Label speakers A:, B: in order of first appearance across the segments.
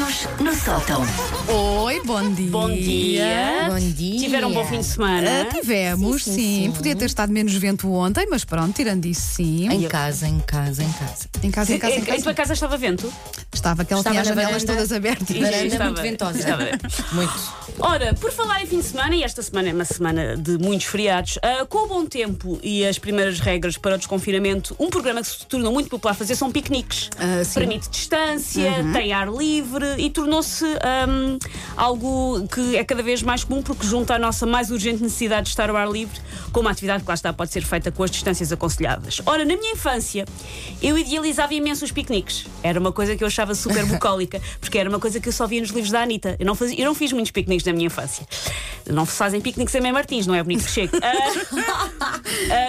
A: Macaquinhos no sótão.
B: Oi, bom dia.
C: Bom dia.
D: Bom dia.
C: Tiveram um bom fim de semana?
B: Ah, tivemos, sim,
D: Sim, sim, sim.
B: Podia ter estado menos vento ontem, mas pronto, tirando isso, sim.
D: Em casa, em casa, em casa.
B: Em casa, em casa, em
C: Em
B: casa.
C: tua casa estava vento?
B: Estava que ela
D: Estava
B: tinha as janelas
D: varanda.
B: todas abertas.
C: Estava-
D: muito ventosa.
C: estava-
D: Muito.
C: Ora, por falar em fim de semana, e esta semana é uma semana de muitos feriados, ah, com o bom tempo e as primeiras regras para o desconfinamento, um programa que se tornou muito popular fazer são piqueniques.
B: Sim.
C: Permite distância, tem ar livre e tornou-se ahm, algo que é cada vez mais comum porque junta a nossa mais urgente necessidade de estar ao ar livre com uma atividade que lá está pode ser feita com as distâncias aconselhadas. Ora, na minha infância, eu idealizava imenso os piqueniques. Era uma coisa que eu achava super bucólica, porque era uma coisa que eu só via nos livros da Anitta. Eu não, fazia, eu não fiz muitos piqueniques na minha infância. Não se fazem piqueniques em Mãe Martins, não é bonito que chegue. Ah,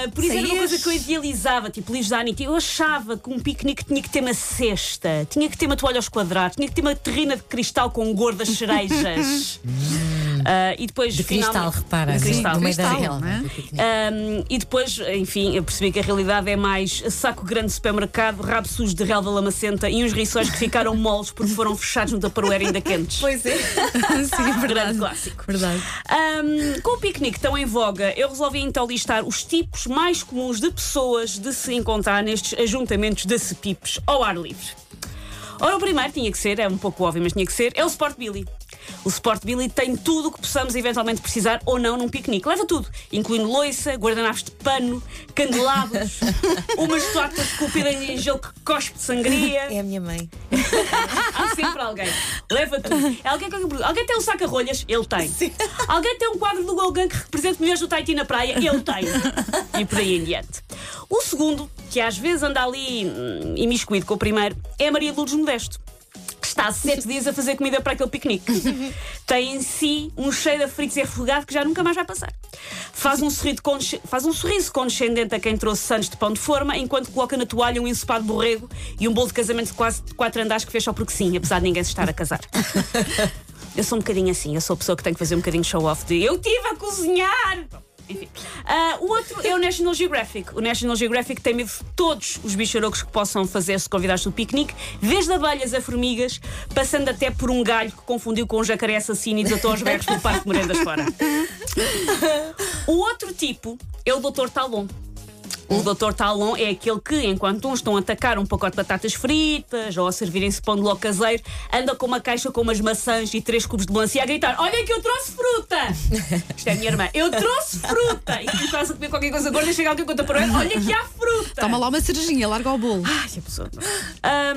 C: ah, por isso era eu idealizava, tipo livros da Anitta. Eu achava que um piquenique tinha que ter uma cesta, tinha que ter uma toalha aos quadrados, tinha que ter uma terrina de cristal com gordas cerejas. Ah, e depois,
D: De cristal,
C: finalmente-
D: repara.
C: De
D: sim,
C: cristal.
D: da
B: Cristal, não é?
C: Um, e depois, enfim, eu percebi que a realidade é mais saco grande de supermercado, rabo sujo de relva lamacenta e uns riçóis que ficaram moles porque foram fechados no Tupperware ainda quentes.
D: Pois é.
B: sim,
C: Grande
B: verdade.
C: clássico.
B: Verdade.
C: Um, com o piquenique tão em voga, eu resolvi então listar os tipos mais comuns de pessoas de se encontrar nestes ajuntamentos de cepipes ao ar livre. Ora, o primeiro tinha que ser, é um pouco óbvio, mas tinha que ser, é o Sport Billy. O Sport Billy tem tudo o que possamos eventualmente precisar ou não num piquenique. Leva tudo, incluindo loiça, guardanapos de pano, candelabros, uma estátua esculpida em gelo que cospe de sangria.
D: É a minha mãe.
C: Há sempre alguém. Leva tudo. É Alguém, alguém tem um saca-rolhas? Ele tem. Alguém tem um quadro do Gauguin que representa mulheres do Tahiti na praia? Ele tem. E por aí em diante. O segundo, que às vezes anda ali hum, imiscuído com o primeiro, é a Maria de Lourdes Modesto. Está há sete dias a fazer comida para aquele piquenique. Tem em si um cheiro a fritos e refogado que já nunca mais vai passar. Faz um, sorriso faz um sorriso condescendente a quem trouxe santos de pão de forma, enquanto coloca na toalha um ensopado borrego e um bolo de casamento de quase quatro andares que fez só porque sim, apesar de ninguém se estar a casar. Eu sou um bocadinho assim, eu sou a pessoa que tem que fazer um bocadinho de show-off de eu estive a cozinhar! Enfim. Ah, o outro é o National Geographic. O National Geographic tem medo de todos os bicharocos que possam fazer-se convidados do piquenique, desde abelhas a formigas, passando até por um galho que confundiu com um jacaré assassino e desatou aos berros do Parque de Morendas fora. O outro tipo é o Dr. Talon. O Dr. Talon é aquele que, enquanto uns estão a atacar um pacote de batatas fritas ou a servirem-se pão de ló caseiro, anda com uma caixa com umas maçãs e três cubos de melancia a gritar: Olha que eu trouxe fruta! Isto é a minha irmã. Eu trouxe fruta! E tu estás a comer qualquer coisa gorda chega alguém conta para Olha que há fruta!
B: Toma lá uma cerejinha, larga o bolo.
C: Ai, a pessoa.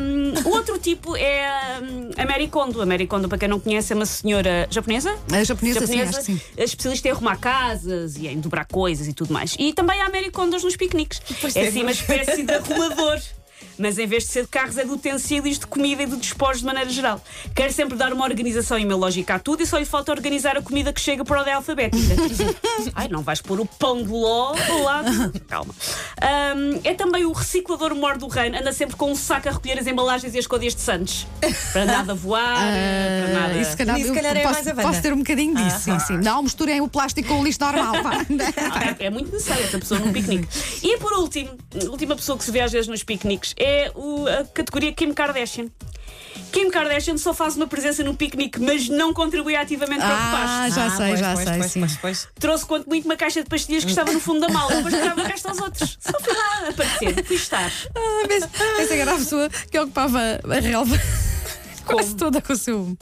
C: Um, o outro tipo é um, a Mary Kondo. A Mary Kondo, para quem não conhece, é uma senhora japonesa.
B: A japonesa, sim, acho que sim.
C: especialista em arrumar casas e em dobrar coisas e tudo mais. E também há Mary Kondos nos piqueniques.
D: Pois
C: é
D: é,
C: assim uma espécie de arrumador. Mas em vez de ser de carros, é de utensílios de comida e de despojos de maneira geral. Quer sempre dar uma organização e uma lógica a tudo e só lhe falta organizar a comida que chega por ordem alfabética. Ai, não vais pôr o pão de ló ao lado. Calma. Ahm, é também o reciclador mor do reino. Anda sempre com um saco a recolher as embalagens e as códias de Santos. Para nada voar, para nada.
B: Isso, se calhar,
D: Isso, se calhar é
B: posso,
D: mais a
B: posso ter um bocadinho disso, sim, sim. Não, misturem o plástico com o lixo normal.
C: Ah, É muito necessário essa pessoa num piquenique. E por último, a última pessoa que se vê às vezes nos piqueniques é o- a categoria Kim Kardashian. Kim Kardashian só faz uma presença no piquenique, mas não contribui ativamente para o
B: Ah, já sei,
D: pois,
B: já
D: pois,
B: sei,
D: pois,
B: sim.
D: pois, pois.
C: Trouxe quanto muito uma caixa de pastilhas que estava no fundo da mala, depois tirava o resto aos outros. Só fui lá aparecer, fui estar.
B: Ah, mas Essa era a pessoa que ocupava a relva quase toda com o seu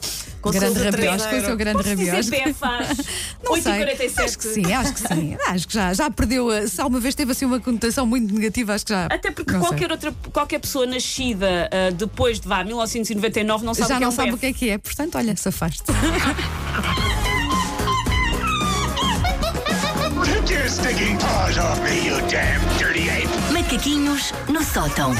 B: grande rabiosco. O seu grande rabiosco. Não sei.
C: 8h47.
B: Acho que sim, acho que sim. Acho que já, já perdeu. a- Se alguma vez teve assim uma conotação muito negativa, acho que já.
C: Até porque
B: sei.
C: qualquer outra qualquer pessoa nascida ah, depois de vá 1999 não sabe
B: já
C: o que é
B: não
C: um
B: sabe o que é que é. Portanto, olha, se afaste.
E: Take your stinking paws off me, you damn dirty ape!
A: Macaquinhos no sótão.